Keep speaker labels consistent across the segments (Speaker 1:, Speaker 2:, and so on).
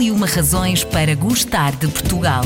Speaker 1: E uma razões para gostar de Portugal.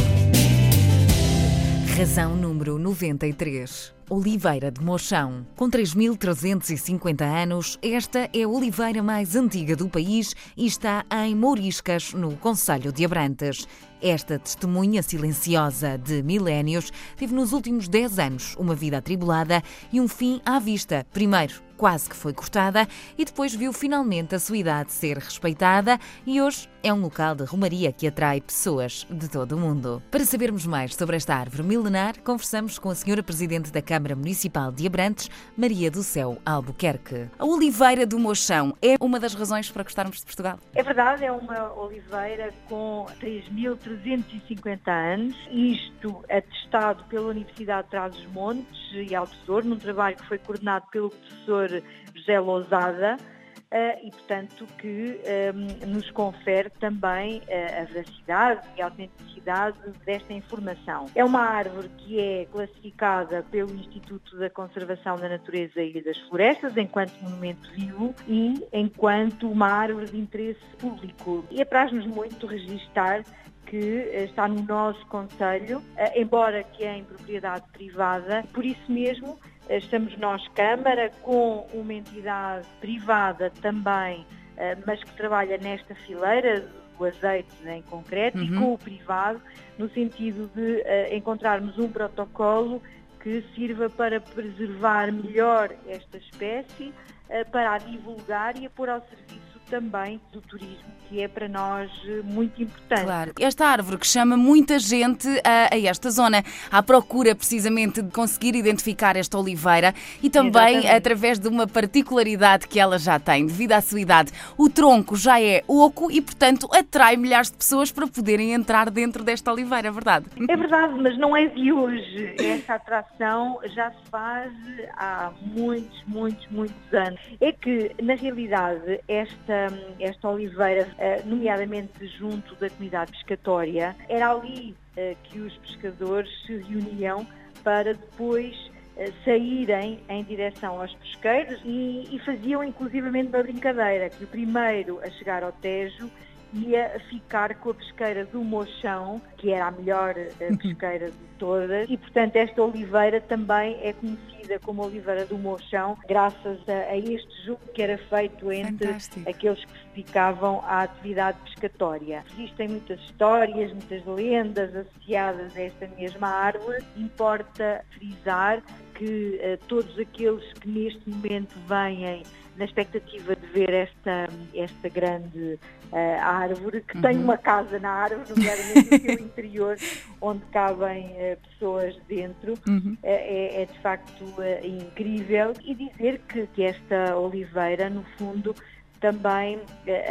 Speaker 1: Razão número 93. Oliveira de Mochão. Com 3.350 anos, esta é a oliveira mais antiga do país e está em Mouriscas, no Conselho de Abrantes. Esta testemunha silenciosa de milénios teve nos últimos 10 anos uma vida atribulada e um fim à vista. Primeiro, quase que foi cortada e depois viu finalmente a sua idade ser respeitada e hoje é um local de romaria que atrai pessoas de todo o mundo. Para sabermos mais sobre esta árvore milenar, conversamos com a senhora Presidente da Câmara Municipal de Abrantes, Maria do Céu Albuquerque. A Oliveira do Mochão é uma das razões para gostarmos de Portugal?
Speaker 2: É verdade, é uma oliveira com 3.350 anos, isto atestado pela Universidade de Trás-os-Montes e Alto Tesouro, num trabalho que foi coordenado pelo professor José Lousada, Uh, e, portanto, que um, nos confere também uh, a veracidade e a autenticidade desta informação. É uma árvore que é classificada pelo Instituto da Conservação da Natureza e das Florestas enquanto monumento vivo e enquanto uma árvore de interesse público. E apraz-nos muito registar que eh, está no nosso Conselho, embora que é em propriedade privada, por isso mesmo Estamos nós, Câmara, com uma entidade privada também, eh, mas que trabalha nesta fileira do azeite em concreto uhum. e com o privado, no sentido de uh, encontrarmos um protocolo que sirva para preservar melhor esta espécie, uh, para a divulgar e a pôr ao serviço também do turismo, que é para nós eh, muito importante.
Speaker 1: Claro, esta árvore que chama muita gente a, a esta zona, à procura precisamente de conseguir identificar esta oliveira e também Exatamente. através de uma particularidade que ela já tem, devido à sua idade. O tronco já é oco e, portanto, atrai milhares de pessoas para poderem entrar dentro desta oliveira, é verdade?
Speaker 2: É verdade, mas não é de hoje. Esta atração já se faz há muitos, muitos, muitos anos. É que, na realidade, esta esta, esta oliveira, eh, nomeadamente junto da comunidade pescatória, era ali eh, que os pescadores se reuniam para depois eh, saírem em direção aos pesqueiros e, e faziam inclusivamente uma brincadeira, que o primeiro a chegar ao Tejo ia ficar com a pesqueira do Mochão, que era a melhor uhum. pesqueira de todas, e portanto esta oliveira também é conhecida como Oliveira do Mochão, graças a, a este jogo que era feito entre Fantástico. aqueles que se dedicavam à atividade pescatória. Existem muitas histórias, muitas lendas associadas a esta mesma árvore. Importa frisar que uh, todos aqueles que neste momento vêm na expectativa de ver esta, esta grande uh, árvore, que uhum. tem uma casa na árvore, nomeadamente no seu interior, onde cabem uh, pessoas dentro, uhum. uh, é, é, de facto incrível. E dizer que, que esta oliveira, no fundo, também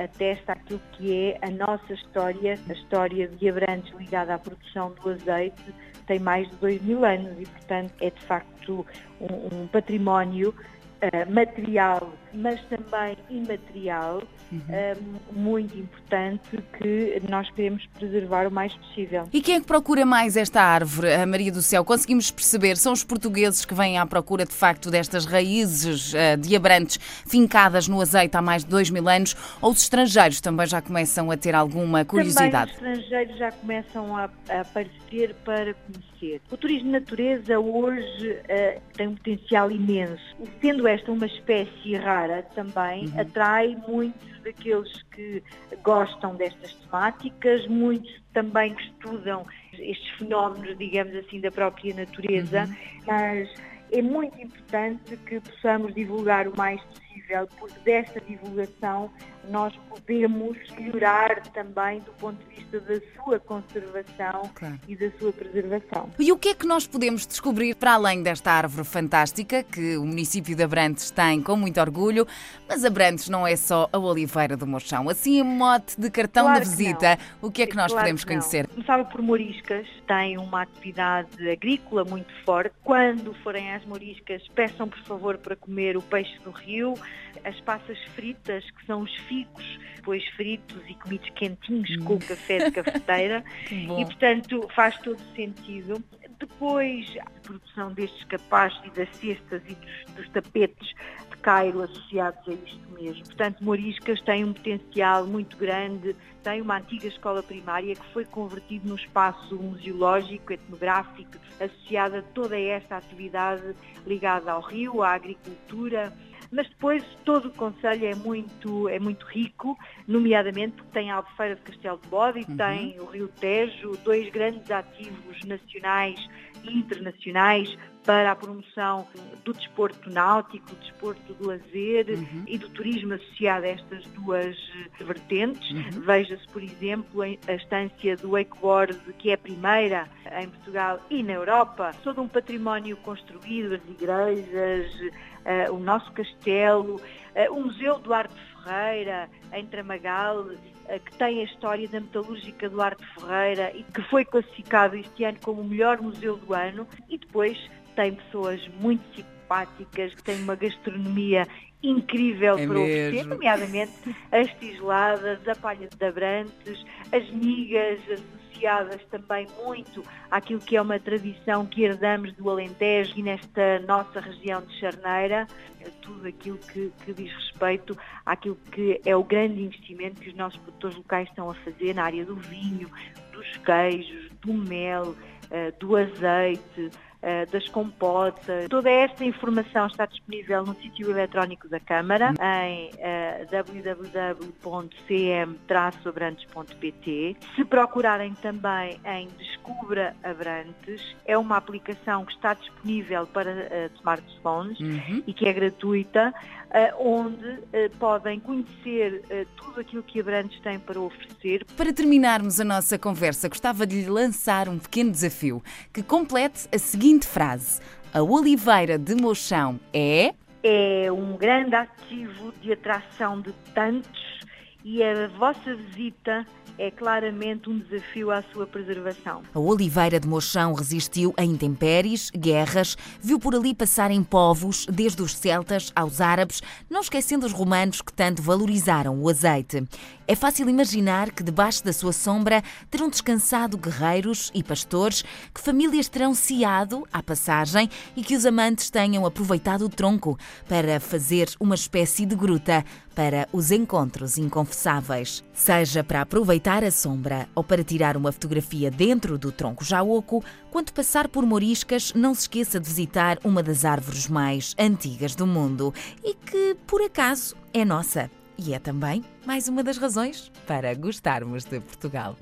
Speaker 2: atesta aquilo que é a nossa história, a história de Abrantes ligada à produção do azeite, tem mais de dois mil anos e, portanto, é de facto um, um património uh, material, mas também imaterial, uhum. uh, muito importante que nós queremos preservar o mais possível.
Speaker 1: E quem é que procura mais esta árvore, a Maria do Céu? Conseguimos perceber, são os portugueses que vêm à procura de facto destas raízes uh, diabrantes fincadas no azeite há mais de dois mil anos, ou os estrangeiros também já começam a ter alguma curiosidade?
Speaker 2: Também os estrangeiros já começam a, a aparecer para conhecer. O turismo de natureza hoje uh, tem um potencial imenso. Sendo esta uma espécie rara também, uhum. atrai muitos daqueles que gostam destas temáticas, muitos também que estudam estes fenómenos, digamos assim, da própria natureza, uhum. mas é muito importante que possamos divulgar o mais possível, porque desta divulgação nós podemos melhorar também do ponto de vista da sua conservação claro. e da sua preservação.
Speaker 1: E o que é que nós podemos descobrir para além desta árvore fantástica que o município de Abrantes tem com muito orgulho, mas Abrantes não é só a Oliveira do Mochão. Assim, em mote de cartão claro de visita, o que é que nós claro podemos que conhecer?
Speaker 2: Começava por Moriscas, tem uma atividade agrícola muito forte. Quando forem às Moriscas, peçam por favor para comer o peixe do rio, as passas fritas, que são os ficos, depois fritos e comidos quentinhos com o café de cafeteira. e, portanto, faz todo sentido. Depois, a produção destes capazes e das cestas e dos, dos tapetes de Cairo associados a isto mesmo. Portanto, Moriscas tem um potencial muito grande, tem uma antiga escola primária que foi convertida num espaço museológico, etnográfico, associado a toda esta atividade ligada ao rio, à agricultura, mas depois todo o Conselho é muito, é muito rico, nomeadamente porque tem a Albufeira de Castelo de Bode e uhum. tem o Rio Tejo, dois grandes ativos nacionais e internacionais para a promoção do desporto náutico, do desporto do lazer uhum. e do turismo associado a estas duas vertentes. Uhum. Veja-se, por exemplo, a estância do wakeboard, que é a primeira em Portugal e na Europa, todo um património construído, as igrejas, uh, o nosso castelo, uh, o Museu Duarte Ferreira, em Tramagal, que tem a história da metalúrgica Duarte Ferreira e que foi classificado este ano como o melhor museu do ano, e depois tem pessoas muito simpáticas, que têm uma gastronomia incrível é para oferecer, nomeadamente as tigeladas, a palha de abrantes, as migas associadas também muito àquilo que é uma tradição que herdamos do Alentejo e nesta nossa região de Charneira, é tudo aquilo que, que diz respeito àquilo que é o grande investimento que os nossos produtores locais estão a fazer na área do vinho, dos queijos, do mel, eh, do azeite, das compotas. Toda esta informação está disponível no sítio eletrónico da Câmara em eh, www.cm-abrantes.pt. Se procurarem também em Descubra Abrantes, é uma aplicação que está disponível para uh, smartphones uhum. e que é gratuita, onde podem conhecer tudo aquilo que Abrantes tem para oferecer.
Speaker 1: Para terminarmos a nossa conversa, gostava de lhe lançar um pequeno desafio que complete a seguinte seguinte frase: A Oliveira de Mochão é.
Speaker 2: É um grande ativo de atração de tantos e a vossa visita é claramente um desafio à sua preservação.
Speaker 1: A Oliveira de Mochão resistiu a intempéries, guerras, viu por ali passarem povos, desde os celtas aos árabes, não esquecendo os romanos que tanto valorizaram o azeite. É fácil imaginar que debaixo da sua sombra terão descansado guerreiros e pastores, que famílias terão ciado à passagem e que os amantes tenham aproveitado o tronco para fazer uma espécie de gruta para os encontros inconfessáveis. Seja para aproveitar a sombra ou para tirar uma fotografia dentro do tronco já oco, quando passar por Moriscas, não se esqueça de visitar uma das árvores mais antigas do mundo e que, por acaso, é nossa. E é também mais uma das razões para gostarmos de Portugal.